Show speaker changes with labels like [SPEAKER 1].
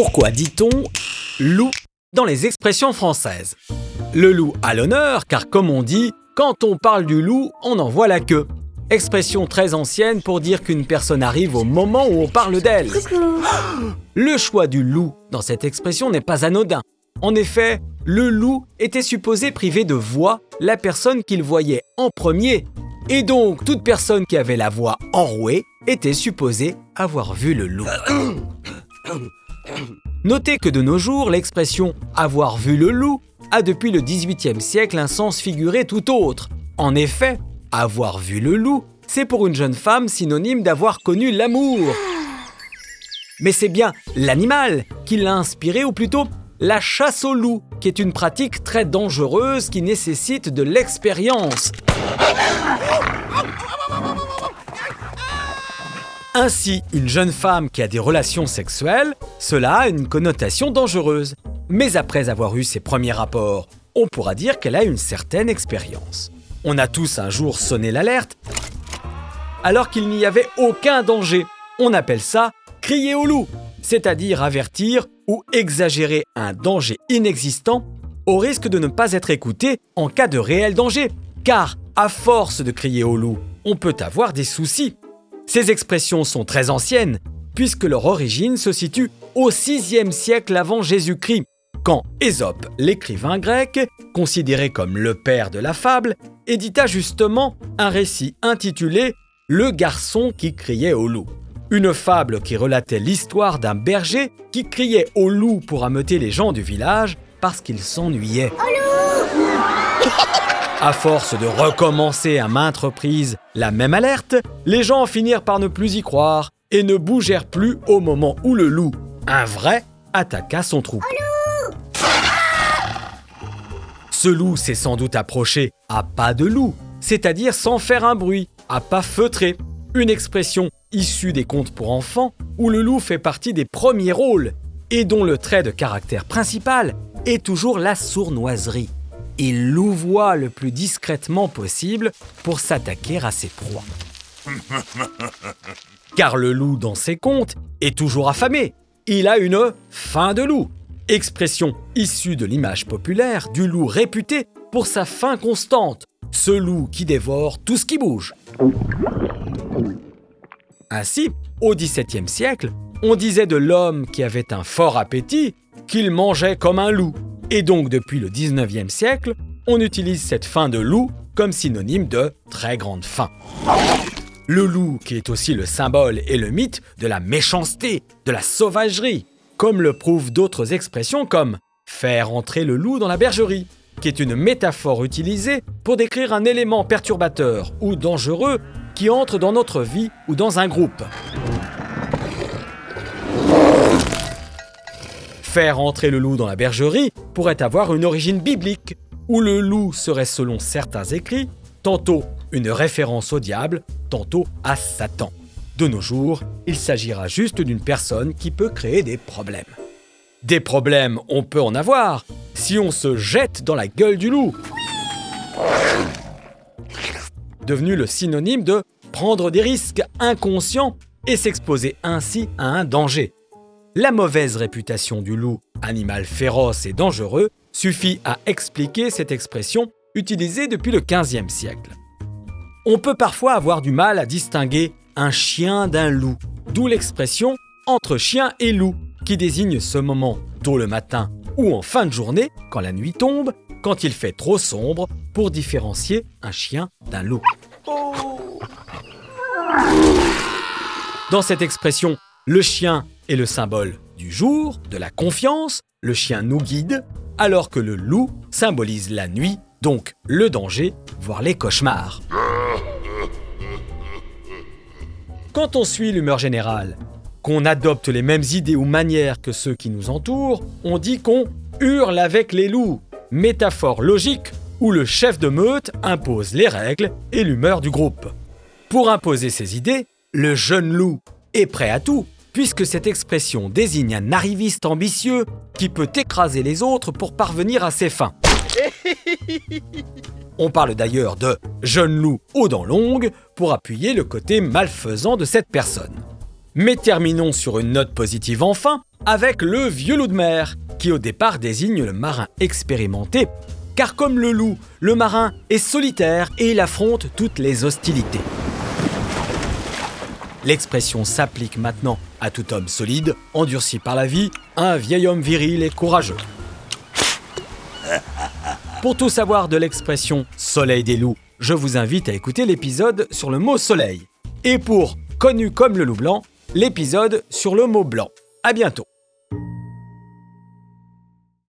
[SPEAKER 1] Pourquoi dit-on loup dans les expressions françaises? Le loup a l'honneur car comme on dit, quand on parle du loup, on en voit la queue. Expression très ancienne pour dire qu'une personne arrive au moment où on parle d'elle. Le choix du loup dans cette expression n'est pas anodin. En effet, le loup était supposé priver de voix la personne qu'il voyait en premier, et donc toute personne qui avait la voix enrouée était supposée avoir vu le loup. Notez que de nos jours, l'expression avoir vu le loup a depuis le XVIIIe siècle un sens figuré tout autre. En effet, avoir vu le loup, c'est pour une jeune femme synonyme d'avoir connu l'amour. Mais c'est bien l'animal qui l'a inspiré, ou plutôt la chasse au loup, qui est une pratique très dangereuse qui nécessite de l'expérience. Ainsi, une jeune femme qui a des relations sexuelles, cela a une connotation dangereuse. Mais après avoir eu ses premiers rapports, on pourra dire qu'elle a une certaine expérience. On a tous un jour sonné l'alerte, alors qu'il n'y avait aucun danger. On appelle ça crier au loup, c'est-à-dire avertir ou exagérer un danger inexistant au risque de ne pas être écouté en cas de réel danger. Car, à force de crier au loup, on peut avoir des soucis. Ces expressions sont très anciennes, puisque leur origine se situe au VIe siècle avant Jésus-Christ, quand Ésope, l'écrivain grec, considéré comme le père de la fable, édita justement un récit intitulé Le garçon qui criait au loup. Une fable qui relatait l'histoire d'un berger qui criait au loup pour ameuter les gens du village parce qu'il s'ennuyait. À force de recommencer à maintes reprises la même alerte, les gens finirent par ne plus y croire et ne bougèrent plus au moment où le loup, un vrai, attaqua son troupeau. Ce loup s'est sans doute approché à pas de loup, c'est-à-dire sans faire un bruit, à pas feutré. Une expression issue des contes pour enfants où le loup fait partie des premiers rôles et dont le trait de caractère principal est toujours la sournoiserie. Il louvoie le plus discrètement possible pour s'attaquer à ses proies. Car le loup dans ses contes est toujours affamé. Il a une faim de loup expression issue de l'image populaire du loup réputé pour sa faim constante, ce loup qui dévore tout ce qui bouge. Ainsi, au XVIIe siècle, on disait de l'homme qui avait un fort appétit qu'il mangeait comme un loup. Et donc depuis le XIXe siècle, on utilise cette faim de loup comme synonyme de très grande faim. Le loup qui est aussi le symbole et le mythe de la méchanceté, de la sauvagerie, comme le prouvent d'autres expressions comme faire entrer le loup dans la bergerie, qui est une métaphore utilisée pour décrire un élément perturbateur ou dangereux qui entre dans notre vie ou dans un groupe. Faire entrer le loup dans la bergerie pourrait avoir une origine biblique, où le loup serait selon certains écrits tantôt une référence au diable, tantôt à Satan. De nos jours, il s'agira juste d'une personne qui peut créer des problèmes. Des problèmes, on peut en avoir si on se jette dans la gueule du loup. Devenu le synonyme de prendre des risques inconscients et s'exposer ainsi à un danger. La mauvaise réputation du loup, animal féroce et dangereux, suffit à expliquer cette expression utilisée depuis le XVe siècle. On peut parfois avoir du mal à distinguer un chien d'un loup, d'où l'expression entre chien et loup, qui désigne ce moment tôt le matin ou en fin de journée, quand la nuit tombe, quand il fait trop sombre, pour différencier un chien d'un loup. Dans cette expression, le chien est le symbole du jour, de la confiance, le chien nous guide, alors que le loup symbolise la nuit, donc le danger, voire les cauchemars. Quand on suit l'humeur générale, qu'on adopte les mêmes idées ou manières que ceux qui nous entourent, on dit qu'on hurle avec les loups, métaphore logique où le chef de meute impose les règles et l'humeur du groupe. Pour imposer ses idées, le jeune loup est prêt à tout, puisque cette expression désigne un arriviste ambitieux qui peut écraser les autres pour parvenir à ses fins. On parle d'ailleurs de jeune loup aux dents longues pour appuyer le côté malfaisant de cette personne. Mais terminons sur une note positive enfin, avec le vieux loup de mer, qui au départ désigne le marin expérimenté, car comme le loup, le marin est solitaire et il affronte toutes les hostilités. L'expression s'applique maintenant à tout homme solide, endurci par la vie, un vieil homme viril et courageux. Pour tout savoir de l'expression soleil des loups, je vous invite à écouter l'épisode sur le mot soleil. Et pour connu comme le loup blanc, l'épisode sur le mot blanc. À bientôt.